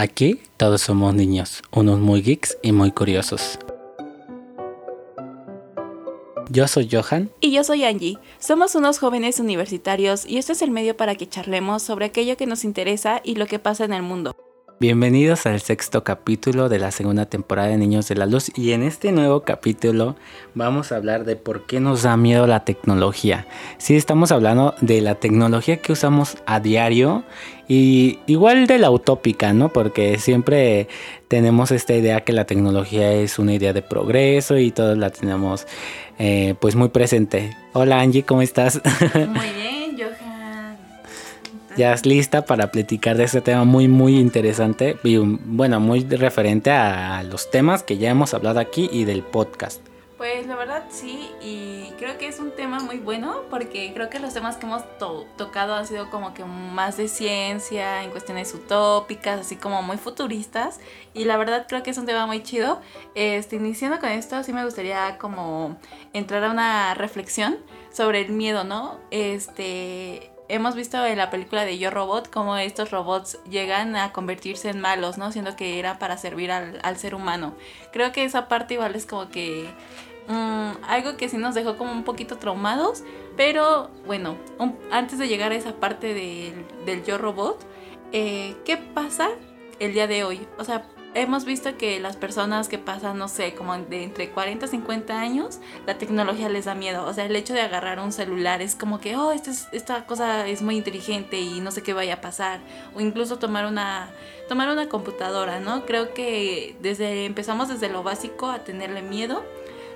Aquí todos somos niños, unos muy geeks y muy curiosos. Yo soy Johan. Y yo soy Angie. Somos unos jóvenes universitarios y este es el medio para que charlemos sobre aquello que nos interesa y lo que pasa en el mundo. Bienvenidos al sexto capítulo de la segunda temporada de Niños de la Luz y en este nuevo capítulo vamos a hablar de por qué nos da miedo la tecnología. Sí, estamos hablando de la tecnología que usamos a diario y igual de la utópica, ¿no? Porque siempre tenemos esta idea que la tecnología es una idea de progreso y todos la tenemos eh, pues muy presente. Hola Angie, ¿cómo estás? Muy bien. Ya es lista para platicar de este tema muy muy interesante y bueno, muy referente a los temas que ya hemos hablado aquí y del podcast. Pues la verdad sí, y creo que es un tema muy bueno porque creo que los temas que hemos tocado han sido como que más de ciencia, en cuestiones utópicas, así como muy futuristas, y la verdad creo que es un tema muy chido. Este, iniciando con esto, sí me gustaría como entrar a una reflexión sobre el miedo, ¿no? Este, hemos visto en la película de Yo Robot cómo estos robots llegan a convertirse en malos, ¿no? Siendo que era para servir al, ser humano. Creo que esa parte igual es como que mm, algo que sí nos dejó como un poquito traumados, pero bueno, antes de llegar a esa parte del, del Yo Robot, eh, ¿qué pasa el día de hoy? O sea, hemos visto que las personas que pasan, no sé, como de entre 40 y 50 años, la tecnología les da miedo. O sea, el hecho de agarrar un celular es como que, oh, esta, esta cosa es muy inteligente y no sé qué vaya a pasar. O incluso tomar una, tomar una computadora, ¿no? Creo que desde empezamos desde lo básico a tenerle miedo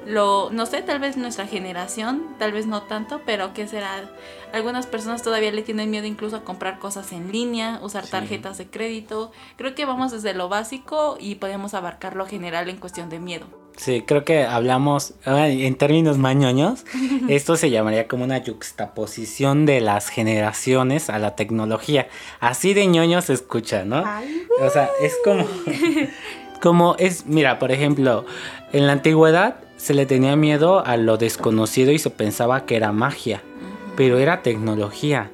lo, no sé, tal vez nuestra generación, tal vez no tanto, pero ¿qué será? Algunas personas todavía le tienen miedo incluso a comprar cosas en línea, usar tarjetas de crédito. Creo que vamos desde lo básico y podemos abarcar lo general en cuestión de miedo. Sí, creo que hablamos en términos mañoños. Esto se llamaría como una juxtaposición de las generaciones a la tecnología. Así de ñoño se escucha, ¿no? o sea, es como como es, mira, por ejemplo, en la antigüedad se le tenía miedo a lo desconocido y se pensaba que era magia, pero era tecnología.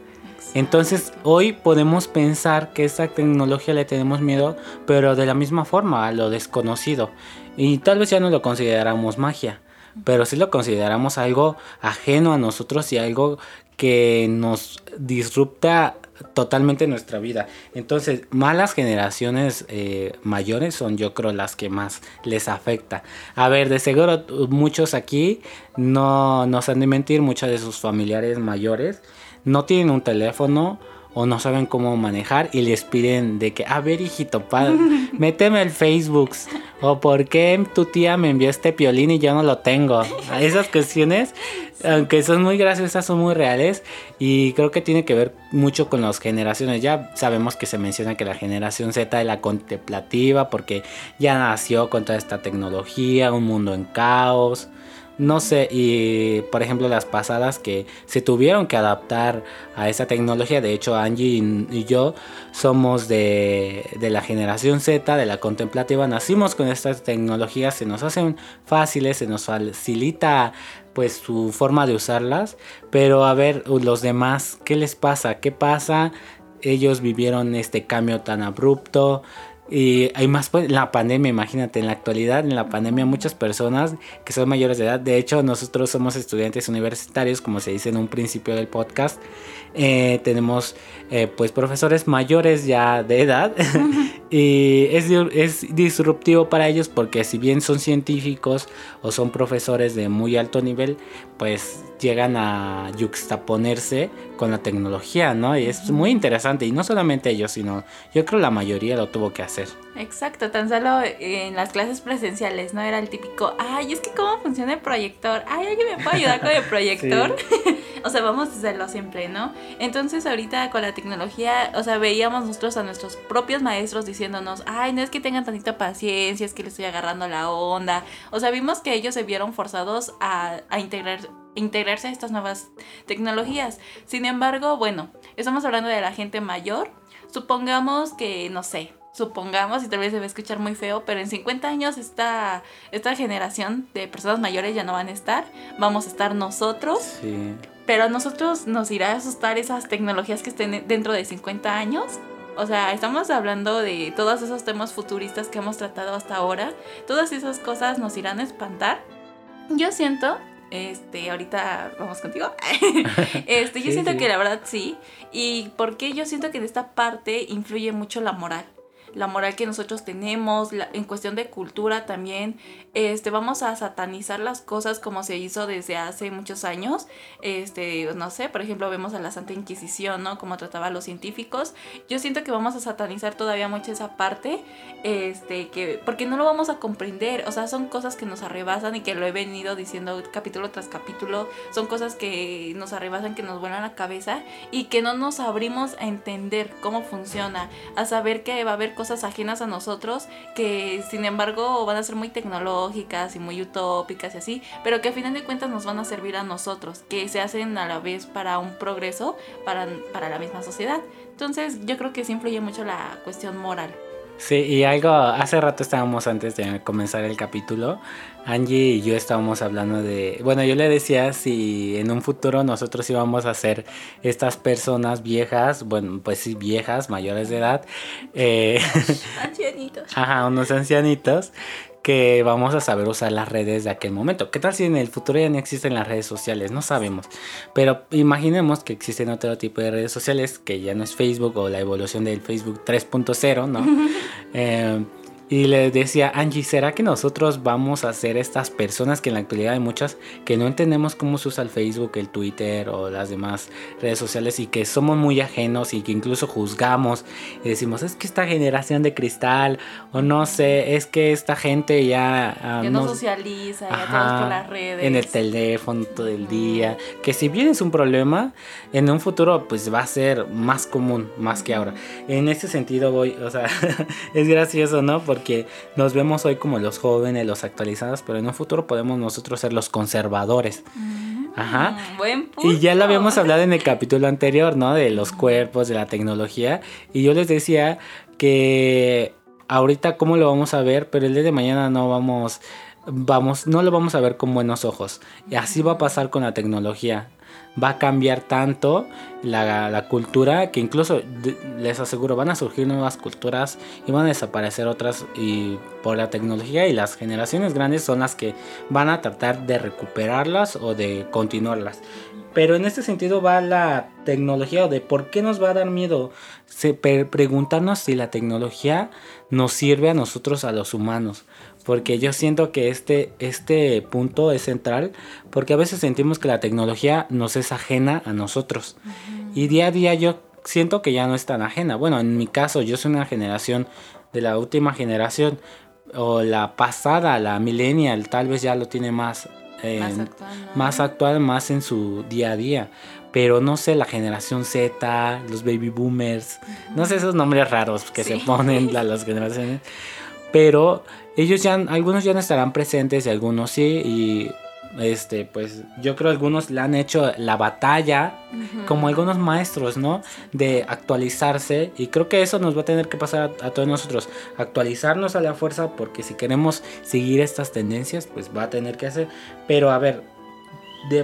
Entonces hoy podemos pensar que esa tecnología le tenemos miedo, pero de la misma forma a lo desconocido. Y tal vez ya no lo consideramos magia, pero sí lo consideramos algo ajeno a nosotros y algo que nos disrupta totalmente nuestra vida. Entonces, malas generaciones eh, mayores son yo creo las que más les afecta. A ver, de seguro muchos aquí no nos han de mentir, muchos de sus familiares mayores no tienen un teléfono o no saben cómo manejar y les piden de que, a ver hijito, méteme el Facebook o por qué tu tía me envió este piolín y yo no lo tengo. Esas cuestiones, aunque son muy graciosas, son muy reales y creo que tiene que ver mucho con las generaciones. Ya sabemos que se menciona que la generación Z es la contemplativa porque ya nació con toda esta tecnología, un mundo en caos no sé, y por ejemplo las pasadas que se tuvieron que adaptar a esa tecnología, de hecho Angie y, yo somos de, de, la generación Z, de la contemplativa, nacimos con estas tecnologías, se nos hacen fáciles, se nos facilita pues su forma de usarlas, pero a ver los demás, ¿qué les pasa? ¿Qué pasa? Ellos vivieron este cambio tan abrupto, y hay más pues, la pandemia, imagínate, en la actualidad, en la pandemia, muchas personas que son mayores de edad, de hecho, nosotros somos estudiantes universitarios, como se dice en un principio del podcast, eh, tenemos eh, pues profesores mayores ya de edad y es, es disruptivo para ellos porque si bien son científicos o son profesores de muy alto nivel, pues llegan a yuxtaponerse con la tecnología, ¿no? Y es muy interesante. Y no solamente ellos, sino yo creo la mayoría lo tuvo que hacer. Exacto, tan solo en las clases presenciales, ¿no? Era el típico, ay, es que cómo funciona el proyector, ay, ¿alguien me puede ayudar con el proyector? o sea, vamos a hacerlo siempre, ¿no? Entonces ahorita con la tecnología, o sea, veíamos nosotros a nuestros propios maestros diciéndonos, ay, no es que tengan tantita paciencia, es que le estoy agarrando la onda. O sea, vimos que ellos se vieron forzados a, a integrar integrarse a estas nuevas tecnologías. Sin embargo, bueno, estamos hablando de la gente mayor. Supongamos que, no sé, supongamos, y tal vez se va a escuchar muy feo, pero en 50 años esta, esta generación de personas mayores ya no van a estar, vamos a estar nosotros. Sí. Pero a nosotros nos irá a asustar esas tecnologías que estén dentro de 50 años O sea, estamos hablando de todos esos temas futuristas que hemos tratado hasta ahora. Todas esas cosas nos irán a espantar. Yo siento este, ahorita vamos contigo. este, yo siento que la verdad sí. Y porque yo siento que en esta parte influye mucho la moral la moral que nosotros tenemos, en cuestión de cultura también, este, vamos a satanizar las cosas como se hizo desde hace muchos años, este, no sé, por ejemplo, vemos a la Santa Inquisición, ¿no? Como trataba a los científicos, yo siento que vamos a satanizar todavía mucho esa parte, este, que, porque no lo vamos a comprender, o sea, son cosas que nos arrebasan y que lo he venido diciendo capítulo tras capítulo, son cosas que nos arrebasan, que nos vuelan la cabeza y que no nos abrimos a entender cómo funciona, a saber que va a haber cosas ajenas a nosotros que sin embargo van a ser muy tecnológicas y muy utópicas y así, pero que a final de cuentas nos van a servir a nosotros, que se hacen a la vez para un progreso para, para la misma sociedad. Entonces yo creo que sí influye mucho la cuestión moral. Sí, y algo, hace rato estábamos antes de comenzar el capítulo, Angie y yo estábamos hablando de, bueno, yo le decía si en un futuro nosotros íbamos a ser estas personas viejas, bueno, pues sí, viejas, mayores de edad. Eh, ancianitos. Ajá, unos ancianitos que vamos a saber usar las redes de aquel momento. ¿Qué tal si en el futuro ya no existen las redes sociales? No sabemos. Pero imaginemos que existen otro tipo de redes sociales, que ya no es Facebook o la evolución del Facebook 3.0, ¿no? eh, y le decía, Angie, ¿será que nosotros vamos a ser estas personas que en la actualidad hay muchas que no entendemos cómo se usa el Facebook, el Twitter o las demás redes sociales y que somos muy ajenos y que incluso juzgamos y decimos, es que esta generación de cristal o no sé, es que esta gente ya... Ah, que no, socializa, ya todos por las redes. En el teléfono todo el día, que si bien es un problema, en un futuro pues va a ser más común, más que ahora. En ese sentido voy, o sea, es gracioso, ¿no? porque nos vemos hoy como los jóvenes, los actualizados, pero en un futuro podemos nosotros ser los conservadores. Mm, Ajá. Buen punto. Y ya lo habíamos hablado en el capítulo anterior, ¿no? De los cuerpos, de la tecnología. Y yo les decía que ahorita cómo lo vamos a ver, pero el día de mañana no vamos, vamos, no lo vamos a ver con buenos ojos. Y así va a pasar con la tecnología va a cambiar tanto la, cultura que incluso les aseguro van a surgir nuevas culturas y van a desaparecer otras y por la tecnología y las generaciones grandes son las que van a tratar de recuperarlas o de continuarlas. Pero en este sentido va la tecnología o de por qué nos va a dar miedo preguntarnos si la tecnología nos sirve a nosotros, a los humanos porque yo siento que este, este punto es central, porque a veces sentimos que la tecnología nos es ajena a nosotros. Y día a día yo siento que ya no es tan ajena. Bueno, en mi caso yo soy una generación de la última generación, o la pasada, la millennial, tal vez ya lo tiene más, más, actual, más, en su día a día. Pero no sé, la generación Z, los baby boomers, no sé esos nombres raros que se ponen a las generaciones. Pero ellos ya, algunos ya no estarán presentes y algunos sí. Y este, pues yo creo algunos le han hecho la batalla, como algunos maestros, ¿no? De actualizarse. Y creo que eso nos va a tener que pasar a, todos nosotros. Actualizarnos a la fuerza, porque si queremos seguir estas tendencias, pues va a tener que hacer. Pero a ver,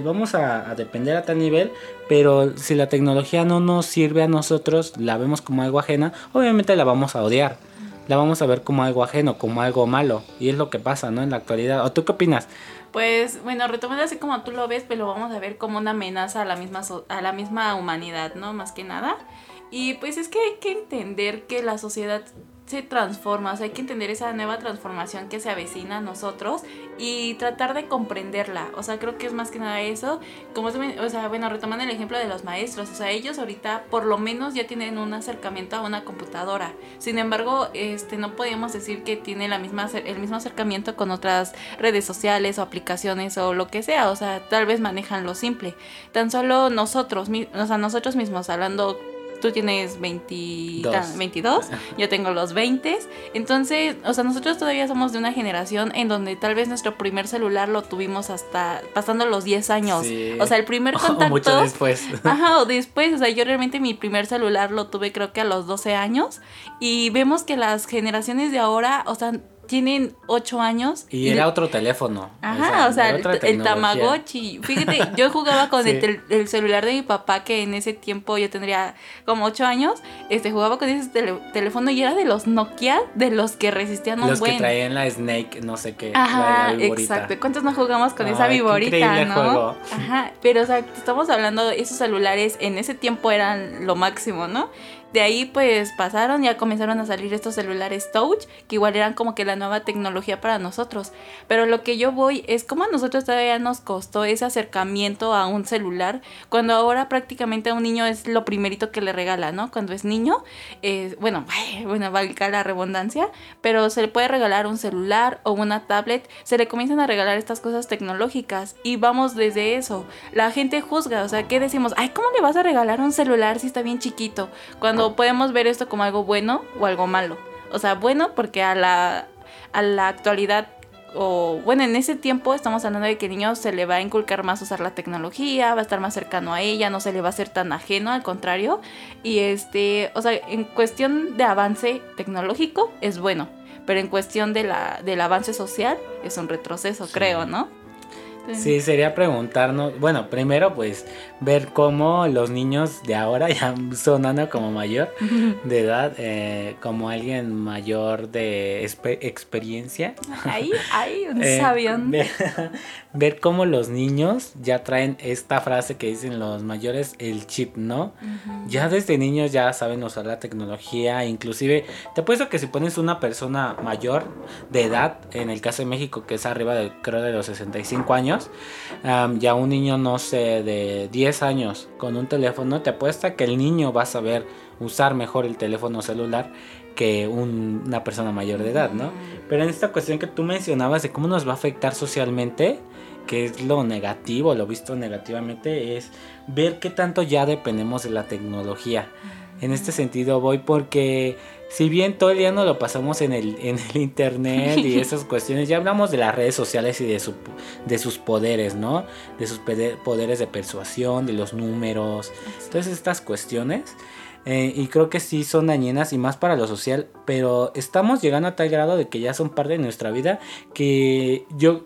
vamos a, a, depender a tal nivel, pero si la tecnología no nos sirve a nosotros, la vemos como algo ajena, obviamente la vamos a odiar la vamos a ver como algo ajeno, como algo malo. Y es lo que pasa, ¿no? En la actualidad. ¿O tú qué opinas? Pues bueno, retomando así como tú lo ves, pero pues lo vamos a ver como una amenaza a la misma, a la misma humanidad, ¿no? Más que nada. Y pues es que hay que entender que la sociedad se transforma, o sea, hay que entender esa nueva transformación que se avecina a nosotros y tratar de comprenderla, o sea, creo que es más que nada eso, como, o sea, bueno, retomando el ejemplo de los maestros, o sea, ellos ahorita por lo menos ya tienen un acercamiento a una computadora, sin embargo, este, no podemos decir que tiene la misma, el mismo acercamiento con otras redes sociales o aplicaciones o lo que sea, o sea, tal vez manejan lo simple, tan solo nosotros, o sea, nosotros mismos, hablando tú tienes 22, yo tengo los 20. Entonces, o sea, nosotros todavía somos de una generación en donde tal vez nuestro primer celular lo tuvimos hasta pasando los 10 años. O sea, el primer contacto. O mucho después. Ajá, o después. O sea, yo realmente mi primer celular lo tuve creo que a los 12 años. Y vemos que las generaciones de ahora, o sea, tienen 8 años. Y, era otro teléfono. Ajá, o sea, el, Tamagotchi. Fíjate, yo jugaba con el, celular de mi papá, que en ese tiempo yo tendría como 8 años. Este, jugaba con ese teléfono y era de los Nokia, de los que resistían un los que traían la Snake, no sé qué. Ajá, exacto. ¿Cuántos no jugamos con esa viborita, no? Ajá, pero o sea, estamos hablando de esos celulares en ese tiempo eran lo máximo, ¿no? De ahí pues pasaron, ya comenzaron a salir estos celulares touch, que igual eran como que la nueva tecnología para nosotros. Pero lo que yo voy es como a nosotros todavía nos costó ese acercamiento a un celular, cuando ahora prácticamente a un niño es lo primerito que le regala, ¿no? Cuando es niño, eh, bueno, bueno, valga la redundancia, pero se le puede regalar un celular o una tablet, se le comienzan a regalar estas cosas tecnológicas y vamos desde eso. La gente juzga, o sea, ¿qué decimos? Ay, ¿cómo le vas a regalar un celular si está bien chiquito? Cuando podemos ver esto como algo bueno o algo malo. O sea, bueno porque a la, a la actualidad o bueno, en ese tiempo estamos hablando de que el niño se le va a inculcar más usar la tecnología, va a estar más cercano a ella, no se le va a ser tan ajeno, al contrario. Y este, o sea, en cuestión de avance tecnológico es bueno, pero en cuestión de la, del avance social es un retroceso, creo, ¿no? Sí, sería preguntarnos, bueno, primero pues ver cómo los niños de ahora ya sonando como mayor de edad, eh, como alguien mayor de experiencia. Ahí, ahí, un eh, sabio. Ver, cómo los niños ya traen esta frase que dicen los mayores, el chip, ¿no? Ya desde niños ya saben usar la tecnología, inclusive te apuesto que si pones una persona mayor de edad, en el caso de México que es arriba de creo de los 65 años, ya un niño, no sé, de 10 años con un teléfono, te apuesta que el niño va a saber usar mejor el teléfono celular que una persona mayor de edad, ¿no? Pero en esta cuestión que tú mencionabas de cómo nos va a afectar socialmente, que es lo negativo, lo visto negativamente, es ver qué tanto ya dependemos de la tecnología. En este sentido voy porque si bien todo el día no lo pasamos en el, en el internet y esas cuestiones, ya hablamos de las redes sociales y de, su, de sus poderes, ¿no? De sus poderes de persuasión, de los números, todas estas cuestiones. Eh, y creo que sí son dañinas y más para lo social, pero estamos llegando a tal grado de que ya son parte de nuestra vida que yo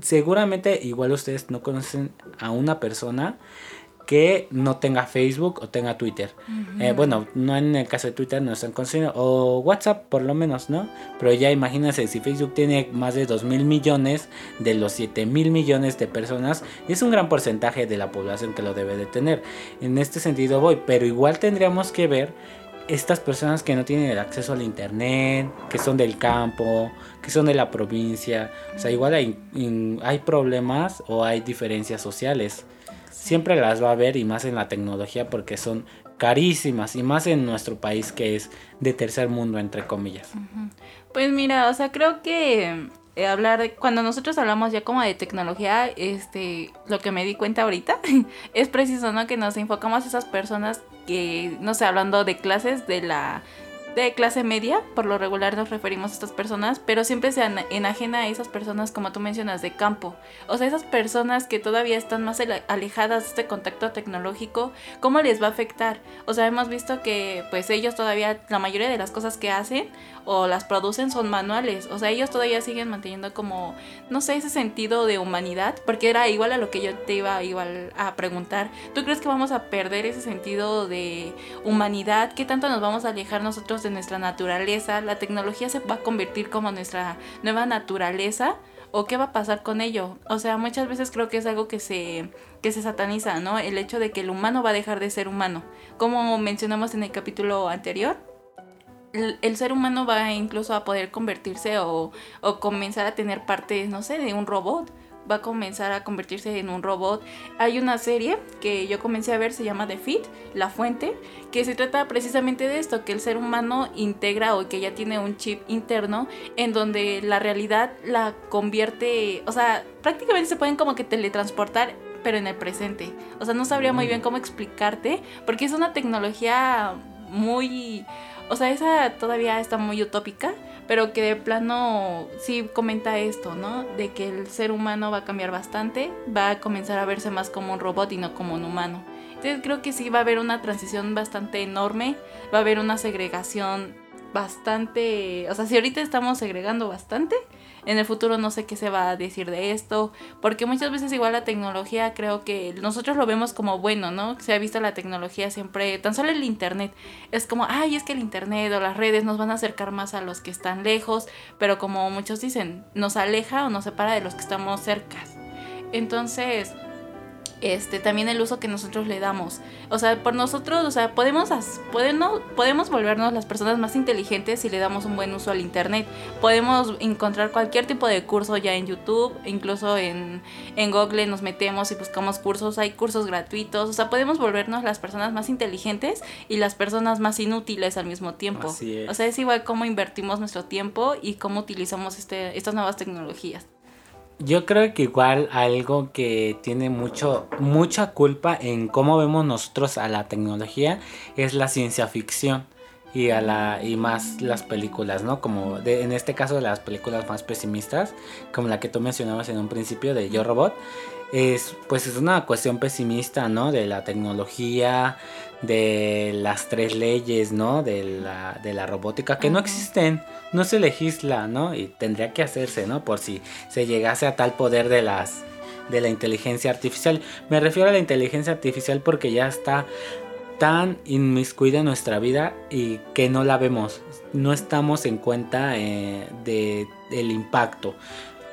seguramente igual ustedes no conocen a una persona que no tenga Facebook o tenga Twitter. Eh, bueno, no en el caso de Twitter no están conociendo, o WhatsApp por lo menos, ¿no? Pero ya imagínense, si Facebook tiene más de 2 mil millones de los 7 mil millones de personas, es un gran porcentaje de la población que lo debe de tener. En este sentido voy, pero igual tendríamos que ver estas personas que no tienen el acceso al internet, que son del campo, que son de la provincia, o sea, igual hay, hay problemas o hay diferencias sociales siempre las va a haber y más en la tecnología porque son carísimas y más en nuestro país que es de tercer mundo entre comillas. Pues mira, o sea, creo que eh, hablar cuando nosotros hablamos ya como de tecnología, este, lo que me di cuenta ahorita es preciso, ¿no? Que nos enfocamos a esas personas que, no sé, hablando de clases de la de clase media, por lo regular nos referimos a estas personas, pero siempre se enajena a esas personas, como tú mencionas, de campo. O sea, esas personas que todavía están más alejadas de este contacto tecnológico, ¿cómo les va a afectar? O sea, hemos visto que pues ellos todavía, la mayoría de las cosas que hacen o las producen son manuales. O sea, ellos todavía siguen manteniendo como, no sé, ese sentido de humanidad, porque era igual a lo que yo te iba a preguntar. ¿Tú crees que vamos a perder ese sentido de humanidad? ¿Qué tanto nos vamos a alejar nosotros nuestra naturaleza? ¿La tecnología se va a convertir como nuestra nueva naturaleza? ¿O qué va a pasar con ello? O sea, muchas veces creo que es algo que se, que se sataniza, ¿no? El hecho de que el humano va a dejar de ser humano. Como mencionamos en el capítulo anterior, el, ser humano va incluso a poder convertirse o, o, comenzar a tener partes, no sé, de un robot. Va a comenzar a convertirse en un robot. Hay una serie que yo comencé a ver, se llama The Fit, La Fuente, que se trata precisamente de esto, que el ser humano integra o que ya tiene un chip interno en donde la realidad la convierte, o sea, prácticamente se pueden como que teletransportar pero en el presente. O sea, no sabría muy bien cómo explicarte, porque es una tecnología muy o sea, esa todavía está muy utópica, pero que de plano sí comenta esto, ¿no? De que el ser humano va a cambiar bastante, va a comenzar a verse más como un robot y no como un humano. Entonces creo que sí va a haber una transición bastante enorme, va a haber una segregación bastante, o sea, si ahorita estamos segregando bastante, en el futuro no sé qué se va a decir de esto, porque muchas veces igual la tecnología creo que nosotros lo vemos como bueno, ¿no? Se ha visto la tecnología siempre, tan solo el internet, es como, ay, es que el internet o las redes nos van a acercar más a los que están lejos, pero como muchos dicen, nos aleja o nos separa de los que estamos cerca. Entonces, este, también el uso que nosotros le damos. O sea, por nosotros, o sea, podemos, podemos, podemos volvernos las personas más inteligentes si le damos un buen uso al Internet. Podemos encontrar cualquier tipo de curso ya en YouTube, incluso en, en Google nos metemos y buscamos cursos, hay cursos gratuitos, o sea, podemos volvernos las personas más inteligentes y las personas más inútiles al mismo tiempo. O sea, es igual cómo invertimos nuestro tiempo y cómo utilizamos este, estas nuevas tecnologías. Yo creo que igual algo que tiene mucho, mucha culpa en cómo vemos nosotros a la tecnología es la ciencia ficción y a la y más las películas, ¿no? Como de, en este caso las películas más pesimistas, como la que tú mencionabas en un principio de Yo Robot, es pues es una cuestión pesimista, ¿no? De la tecnología, de las tres leyes, ¿no? De la, de la robótica que no existen, no se legisla, ¿no? Y tendría que hacerse, ¿no? Por si se llegase a tal poder de las de la inteligencia artificial. Me refiero a la inteligencia artificial porque ya está tan inmiscuida en nuestra vida y que no la vemos, no estamos en cuenta eh, de, del impacto.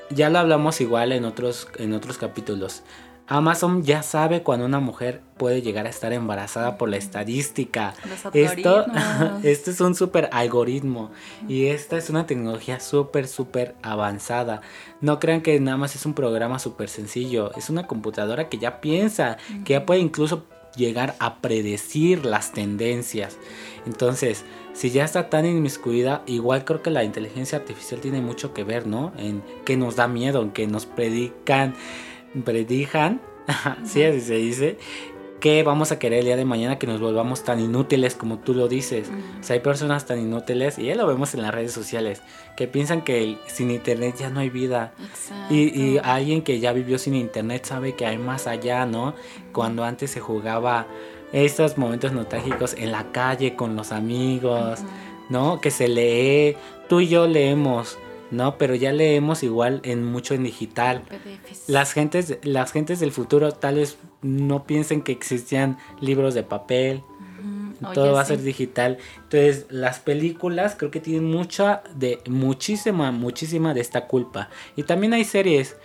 Ya lo hablamos igual en otros, en otros capítulos. Amazon ya sabe cuando una mujer puede llegar a estar embarazada por la estadística. Esto, esto es un súper algoritmo y esta es una tecnología súper, súper avanzada. No crean que nada más es un programa súper sencillo. Es una computadora que ya piensa, que ya puede incluso llegar a predecir las tendencias. Entonces, si ya está tan inmiscuida, igual creo que la inteligencia artificial tiene mucho que ver, ¿no? En que nos da miedo, en que nos predican predijan, sí, así se dice, que vamos a querer el día de mañana que nos volvamos tan inútiles como tú lo dices. O sea, hay personas tan inútiles, y ya lo vemos en las redes sociales, que piensan que sin internet ya no hay vida. Y, y, alguien que ya vivió sin internet sabe que hay más allá, ¿no? Cuando antes se jugaba estos momentos nostálgicos en la calle con los amigos, ¿no? Que se lee, tú y yo leemos ¿no? Pero ya leemos igual en mucho en digital. Las gentes, las gentes del futuro tal vez no piensen que existían libros de papel. Todo va a ser digital. Entonces, las películas creo que tienen mucha de muchísima, muchísima de esta culpa. Y también hay series.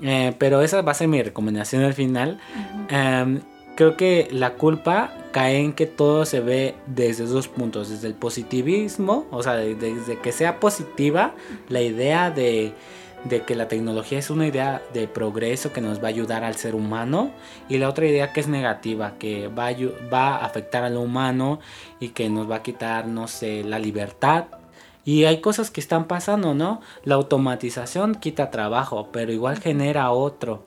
Eh, pero esa va a ser mi recomendación al final creo que la culpa cae en que todo se ve desde dos puntos, desde el positivismo, o sea, desde que sea positiva la idea de, que la tecnología es una idea de progreso que nos va a ayudar al ser humano y la otra idea que es negativa, que va a, va a afectar al humano y que nos va a quitar, no sé, la libertad. Y hay cosas que están pasando, ¿no? La automatización quita trabajo, pero igual genera otro.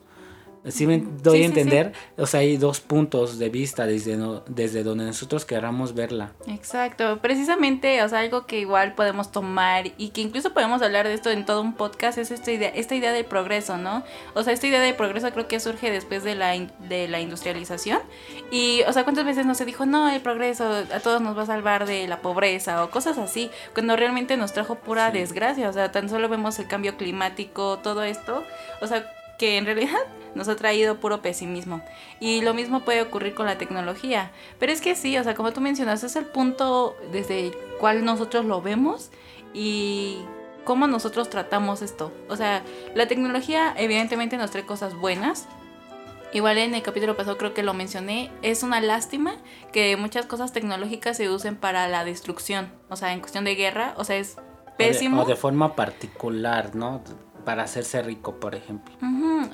Si me doy a entender, o sea, hay dos puntos de vista desde, desde donde nosotros queramos verla. Exacto, precisamente, o sea, algo que igual podemos tomar y que incluso podemos hablar de esto en todo un podcast es esta idea, esta idea del progreso, ¿no? O sea, esta idea de progreso creo que surge después de la, de la industrialización y, o sea, ¿cuántas veces no se dijo, no, el progreso a todos nos va a salvar de la pobreza o cosas así, cuando realmente nos trajo pura desgracia, o sea, tan solo vemos el cambio climático, todo esto, o sea, que en realidad nos ha traído puro pesimismo. Y lo mismo puede ocurrir con la tecnología. Pero es que sí, o sea, como tú mencionas, es el punto desde el cual nosotros lo vemos y cómo nosotros tratamos esto. O sea, la tecnología evidentemente nos trae cosas buenas. Igual en el capítulo pasado creo que lo mencioné, es una lástima que muchas cosas tecnológicas se usen para la destrucción, o sea, en cuestión de guerra, o sea, es pésimo. o de forma particular, ¿no? Para hacerse rico, por ejemplo.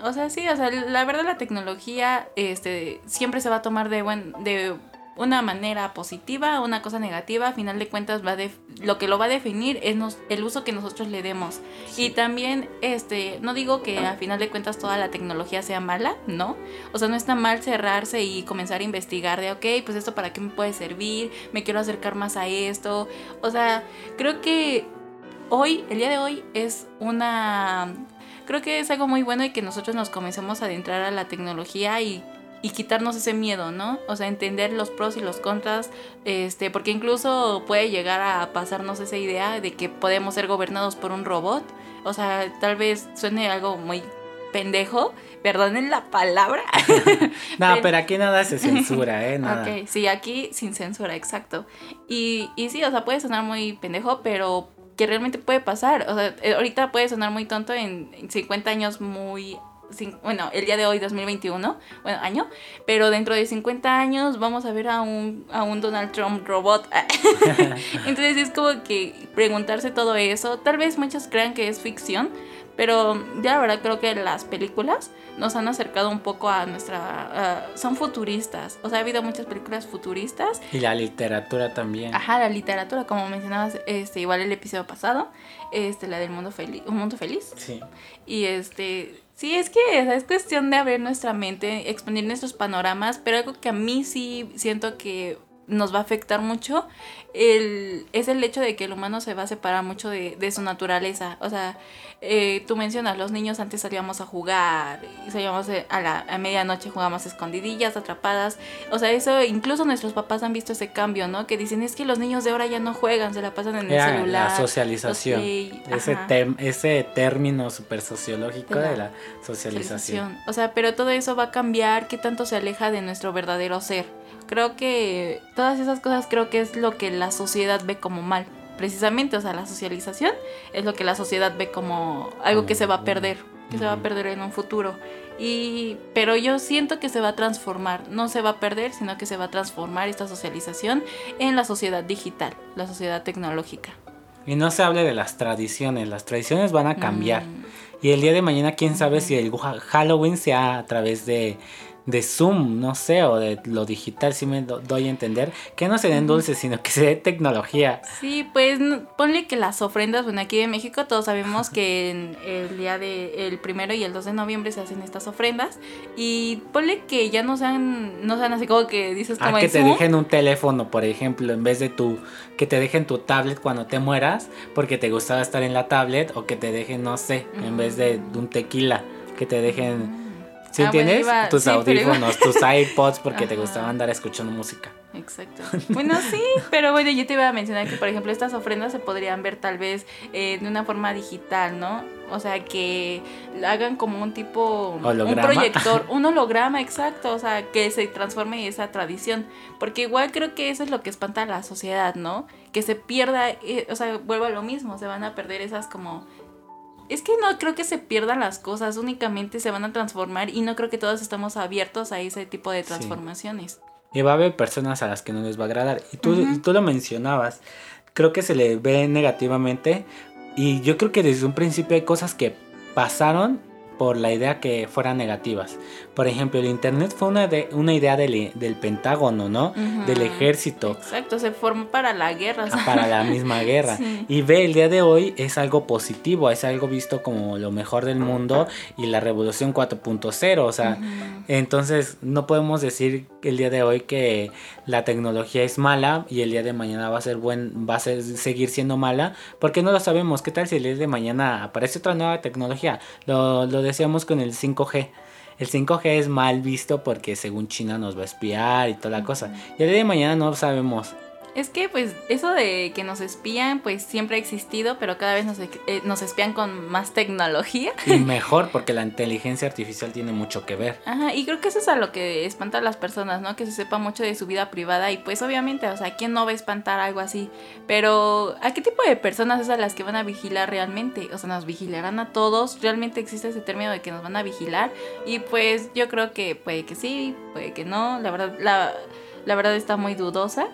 O sea, sí, o sea, la verdad la tecnología este, siempre se va a tomar de, buen, de una manera positiva, una cosa negativa, a final de cuentas va de, lo que lo va a definir es el uso que nosotros le demos. Y también, este, no digo que a final de cuentas toda la tecnología sea mala, ¿no? O sea, no está mal cerrarse y comenzar a investigar de, ok, pues esto para qué me puede servir, me quiero acercar más a esto. O sea, creo que hoy, el día de hoy, es una... Creo que es algo muy bueno y que nosotros nos comencemos a adentrar a la tecnología y y quitarnos ese miedo, ¿no? O sea, entender los pros y los contras, este, porque incluso puede llegar a pasarnos esa idea de que podemos ser gobernados por un robot. O sea, tal vez suene algo muy pendejo, perdonen la palabra. no, pero, aquí nada se censura, ¿eh? Nada. Ok, sí, aquí sin censura, exacto. Y, y sí, o sea, puede sonar muy pendejo, pero que realmente puede pasar. O sea, eh, ahorita puede sonar muy tonto en 50 años muy bueno, el día de hoy 2021, bueno, año, pero dentro de 50 años vamos a ver a un, a un Donald Trump robot. Entonces es como que preguntarse todo eso, tal vez muchos crean que es ficción, pero ya la verdad creo que las películas nos han acercado un poco a nuestra... son futuristas. O sea, ha habido muchas películas futuristas. Y la literatura también. Ajá, la literatura, como mencionabas, este, igual el episodio pasado, este, la del mundo feliz, un mundo feliz. Sí. Y este, sí, es que es cuestión de abrir nuestra mente, expandir nuestros panoramas, pero algo que a mí sí siento que nos va a afectar mucho el, es el hecho de que el humano se va a separar mucho de, de su naturaleza. O sea, eh, tú mencionas, los niños antes salíamos a jugar, salíamos a la a medianoche, jugábamos escondidillas, atrapadas. O sea, eso incluso nuestros papás han visto ese cambio, ¿no? Que dicen, es que los niños de ahora ya no juegan, se la pasan en el celular. La socialización. ese, ese término súper sociológico de la, socialización. O sea, pero todo eso va a cambiar, ¿qué tanto se aleja de nuestro verdadero ser? Creo que todas esas cosas creo que es lo que la sociedad ve como mal precisamente, o sea, la socialización es lo que la sociedad ve como algo que se va a perder, que se va a perder en un futuro. Y, pero yo siento que se va a transformar, no se va a perder, sino que se va a transformar esta socialización en la sociedad digital, la sociedad tecnológica. Y no se hable de las tradiciones, las tradiciones van a cambiar. Mm. Y el día de mañana, quién sabe si el Halloween sea a través de de Zoom, no sé, o de lo digital, si me doy a entender, que no se den dulces, sino que se dé tecnología. Sí, pues ponle que las ofrendas, bueno, aquí en México todos sabemos que en el día de el primero y el 2 de noviembre se hacen estas ofrendas y ponle que ya no sean, no sean así como que dices como ah, que te dejen un teléfono, por ejemplo, en vez de tu, que te dejen tu tablet cuando te mueras, porque te gustaba estar en la tablet, o que te dejen, no sé, en vez de un tequila, que te dejen ¿Sí ah, tienes tus audífonos, tus iPods porque te gustaba andar escuchando música. Exacto. Bueno, sí, pero bueno, yo te iba a mencionar que, por ejemplo, estas ofrendas se podrían ver tal vez eh, de una forma digital, ¿no? O sea, que hagan como un tipo, un proyector, un holograma, exacto, o sea, que se transforme esa tradición. Porque igual creo que eso es lo que espanta a la sociedad, ¿no? Que se pierda, eh, o sea, vuelva a lo mismo, se van a perder esas como es que no creo que se pierdan las cosas, únicamente se van a transformar y no creo que todos estamos abiertos a ese tipo de transformaciones. Y va a haber personas a las que no les va a agradar. Y tú, y tú lo mencionabas, creo que se le ve negativamente y yo creo que desde un principio hay cosas que pasaron por la idea que fueran negativas. Por ejemplo, el Internet fue una, de, una idea del, del Pentágono, ¿no? Del ejército. Exacto, se formó para la guerra. Ah, para la misma guerra. Y ve, el día de hoy es algo positivo, es algo visto como lo mejor del mundo y la revolución 4.0. O sea, entonces no podemos decir el día de hoy que la tecnología es mala y el día de mañana va a ser buen, va a seguir siendo mala, porque no lo sabemos. ¿Qué tal si el día de mañana aparece otra nueva tecnología? Lo, lo decíamos con el 5G. El 5G es mal visto porque según China nos va a espiar y toda la cosa. Y el día de mañana no sabemos es que pues eso de que nos espían pues siempre ha existido, pero cada vez nos, eh, nos espían con más tecnología. Y mejor porque la inteligencia artificial tiene mucho que ver. Ajá, y creo que eso es a lo que espanta a las personas, ¿no? Que se sepa mucho de su vida privada y pues obviamente, o sea, ¿quién no va a espantar algo así? Pero ¿a qué tipo de personas es a las que van a vigilar realmente? O sea, ¿nos vigilarán a todos? ¿Realmente existe ese término de que nos van a vigilar? Y pues yo creo que puede que sí, puede que no, la verdad, la, la verdad está muy dudosa.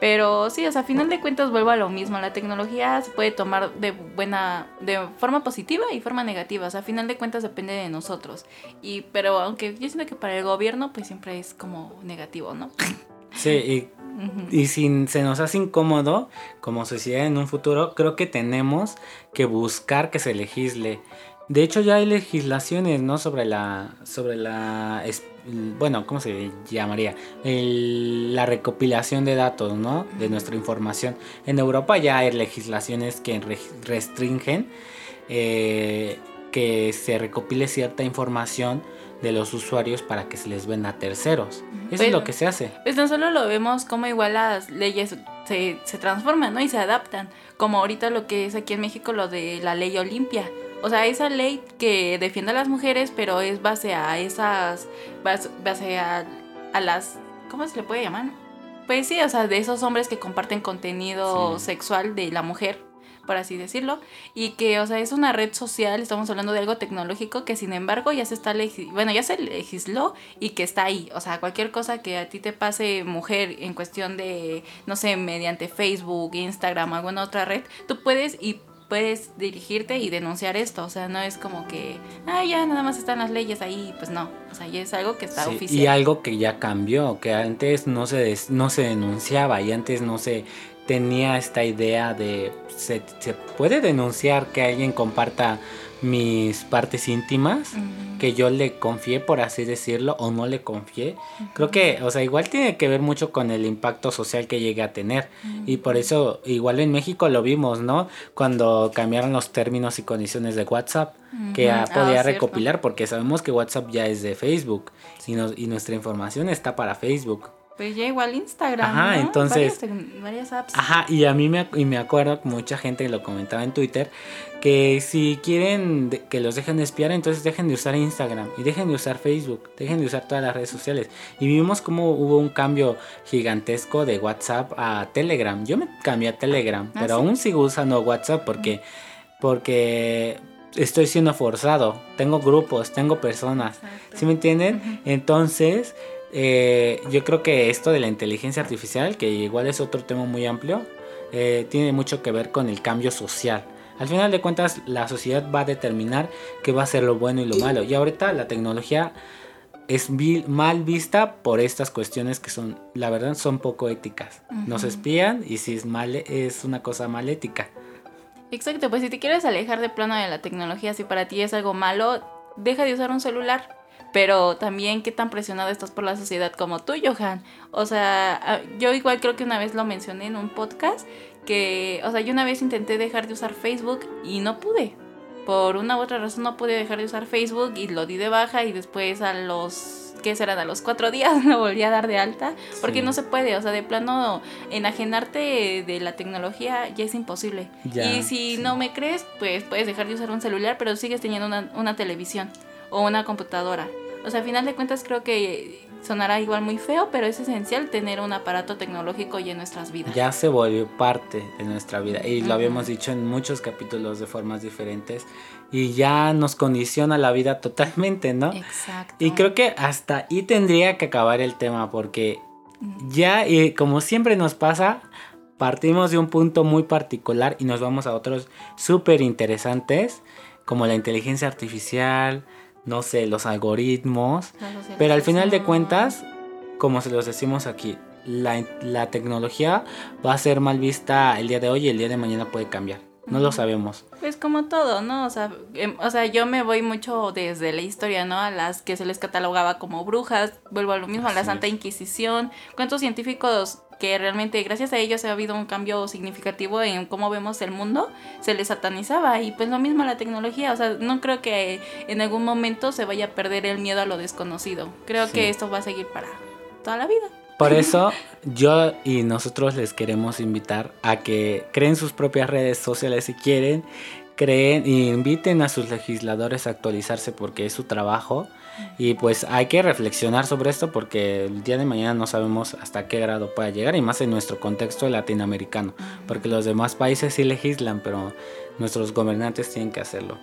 Pero sí, o sea, a final de cuentas vuelvo a lo mismo. La tecnología se puede tomar de buena, de forma positiva y forma negativa. O sea, a final de cuentas depende de nosotros. Y, pero aunque yo siento que para el gobierno, pues siempre es como negativo, ¿no? Sí, y, y si se nos hace incómodo como sociedad en un futuro, creo que tenemos que buscar que se legisle. De hecho, ya hay legislaciones, ¿no? Sobre la, sobre la bueno, ¿cómo se llamaría? la recopilación de datos, ¿no? De nuestra información. En Europa ya hay legislaciones que restringen eh, que se recopile cierta información de los usuarios para que se les venda a terceros. Eso es lo que se hace. Pues no solo lo vemos como igual las leyes se, se transforman, ¿no? Y se adaptan. Como ahorita lo que es aquí en México lo de la ley Olimpia. O sea, esa ley que defiende a las mujeres, pero es base a esas, base, a, a las, ¿cómo se le puede llamar? Pues sí, o sea, de esos hombres que comparten contenido sexual de la mujer por así decirlo, y que, o sea, es una red social, estamos hablando de algo tecnológico que sin embargo ya se está, bueno, ya se legisló y que está ahí, o sea, cualquier cosa que a ti te pase mujer en cuestión de, no sé, mediante Facebook, Instagram, alguna otra red, tú puedes y puedes dirigirte y denunciar esto. O sea, no es como que, ah, ya nada más están las leyes ahí. Pues no. O sea, ya es algo que está oficial. Y algo que ya cambió, que antes no se, no se denunciaba y antes no se tenía esta idea de se, se puede denunciar que alguien comparta mis partes íntimas, que yo le confié, por así decirlo, o no le confié. Creo que, o sea, igual tiene que ver mucho con el impacto social que llegue a tener. Y por eso, igual en México lo vimos, ¿no? Cuando cambiaron los términos y condiciones de WhatsApp, que ya podía ah, recopilar, porque sabemos que WhatsApp ya es de Facebook y, y nuestra información está para Facebook. Pues ya igual Instagram. Ajá, entonces. Varias, apps. Ajá, y a mí me, y me acuerdo, mucha gente lo comentaba en Twitter, que si quieren que los dejen espiar, entonces dejen de usar Instagram y dejen de usar Facebook, dejen de usar todas las redes sociales. Y vimos cómo hubo un cambio gigantesco de WhatsApp a Telegram. Yo me cambié a Telegram, ah, pero aún sigo usando WhatsApp porque, porque estoy siendo forzado. Tengo grupos, tengo personas. ¿Sí me entienden? Entonces eh, yo creo que esto de la inteligencia artificial, que igual es otro tema muy amplio, eh, tiene mucho que ver con el cambio social. Al final de cuentas, la sociedad va a determinar qué va a ser lo bueno y lo malo. Y ahorita la tecnología es mal vista por estas cuestiones que son, la verdad, son poco éticas. Nos espían y si es mal, es una cosa mal ética. Exacto, pues si te quieres alejar de plano de la tecnología, si para ti es algo malo, deja de usar un celular pero también qué tan presionado estás por la sociedad como tú, Johan. O sea, ah, yo igual creo que una vez lo mencioné en un podcast, que, o sea, yo una vez intenté dejar de usar Facebook y no pude. Por una u otra razón no pude dejar de usar Facebook y lo di de baja y después a los ¿qué serán? A los cuatro días lo volví a dar de alta, porque no se puede, o sea, de plano, enajenarte de la tecnología ya es imposible. y si no me crees, pues puedes dejar de usar un celular, pero sigues teniendo una, una televisión o una computadora. O sea, a final de cuentas creo que sonará igual muy feo, pero es esencial tener un aparato tecnológico ya en nuestras vidas. Ya se volvió parte de nuestra vida y lo habíamos dicho en muchos capítulos de formas diferentes y ya nos condiciona la vida totalmente, ¿no? Exacto. Y creo que hasta ahí tendría que acabar el tema porque ya, y como siempre nos pasa, partimos de un punto muy particular y nos vamos a otros súper interesantes como la inteligencia artificial, no sé, los algoritmos. pero al final de cuentas, como se los decimos aquí, la, tecnología va a ser mal vista el día de hoy y el día de mañana puede cambiar. No lo sabemos. Pues como todo, ¿no? O sea, em, o sea, yo me voy mucho desde la historia, ¿no? A las que se les catalogaba como brujas, vuelvo a lo mismo, a la Santa Inquisición. ¿Cuántos científicos que realmente gracias a ellos ha habido un cambio significativo en cómo vemos el mundo, se les satanizaba y pues lo mismo la tecnología, o sea, no creo que en algún momento se vaya a perder el miedo a lo desconocido, creo que esto va a seguir para toda la vida. Por eso yo y nosotros les queremos invitar a que creen sus propias redes sociales si quieren, creen e inviten a sus legisladores a actualizarse porque es su trabajo y pues hay que reflexionar sobre esto porque el día de mañana no sabemos hasta qué grado pueda llegar y más en nuestro contexto latinoamericano, porque los demás países sí legislan, pero nuestros gobernantes tienen que hacerlo.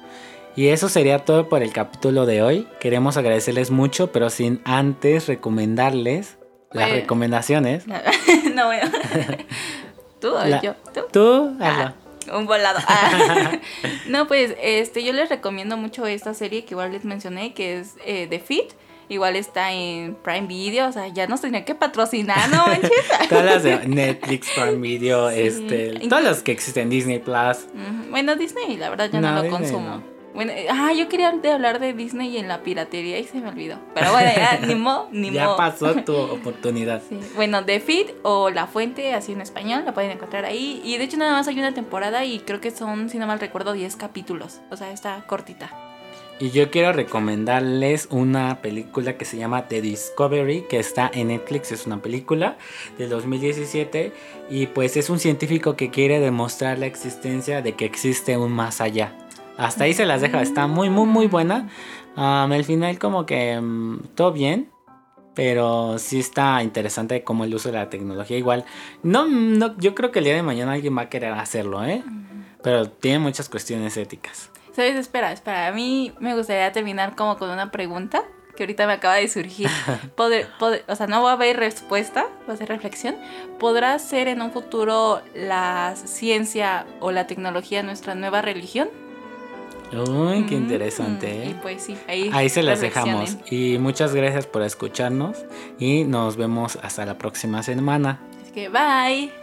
Y eso sería todo por el capítulo de hoy. Queremos agradecerles mucho, pero sin antes recomendarles las recomendaciones. No, bueno. ¿Tú o yo? ¿Tú? ¿Tú? Ah un volado. Ah. no, pues este, yo les recomiendo mucho esta serie que igual les mencioné, que es eh, The Fit. Igual está en Prime Video, o sea, ya nos tenía que patrocinar, ¿no manches? todas las de Netflix, Prime Video, este, todas las que existen, Disney Plus. Bueno, Disney, la verdad, yo no, lo consumo. Bueno, ah, yo quería hablar de Disney y en la piratería y se me olvidó. Pero bueno, ya, ni mo, ni mo. Ya pasó tu oportunidad. Bueno, The Feed o La Fuente, así en español, la pueden encontrar ahí. Y de hecho nada más hay una temporada y creo que son, si no mal recuerdo, 10 capítulos. O sea, está cortita. Y yo quiero recomendarles una película que se llama The Discovery, que está en Netflix, es una película del 2017 y pues es un científico que quiere demostrar la existencia de que existe un más allá. Hasta ahí se las deja, está muy muy muy buena. Um, el final como que um, todo bien, pero sí está interesante como el uso de la tecnología. Igual, no, no, yo creo que el día de mañana alguien va a querer hacerlo, ¿eh? Pero tiene muchas cuestiones éticas. ¿Sabes? Espera, espera. A mí me gustaría terminar como con una pregunta que ahorita me acaba de surgir. Poder, o sea, no va a haber respuesta, va a ser reflexión. ¿Podrá ser en un futuro la ciencia o la tecnología nuestra nueva religión? Uy, qué interesante. Y pues sí, ahí, ahí se las dejamos. Y muchas gracias por escucharnos y nos vemos hasta la próxima semana. Así que bye.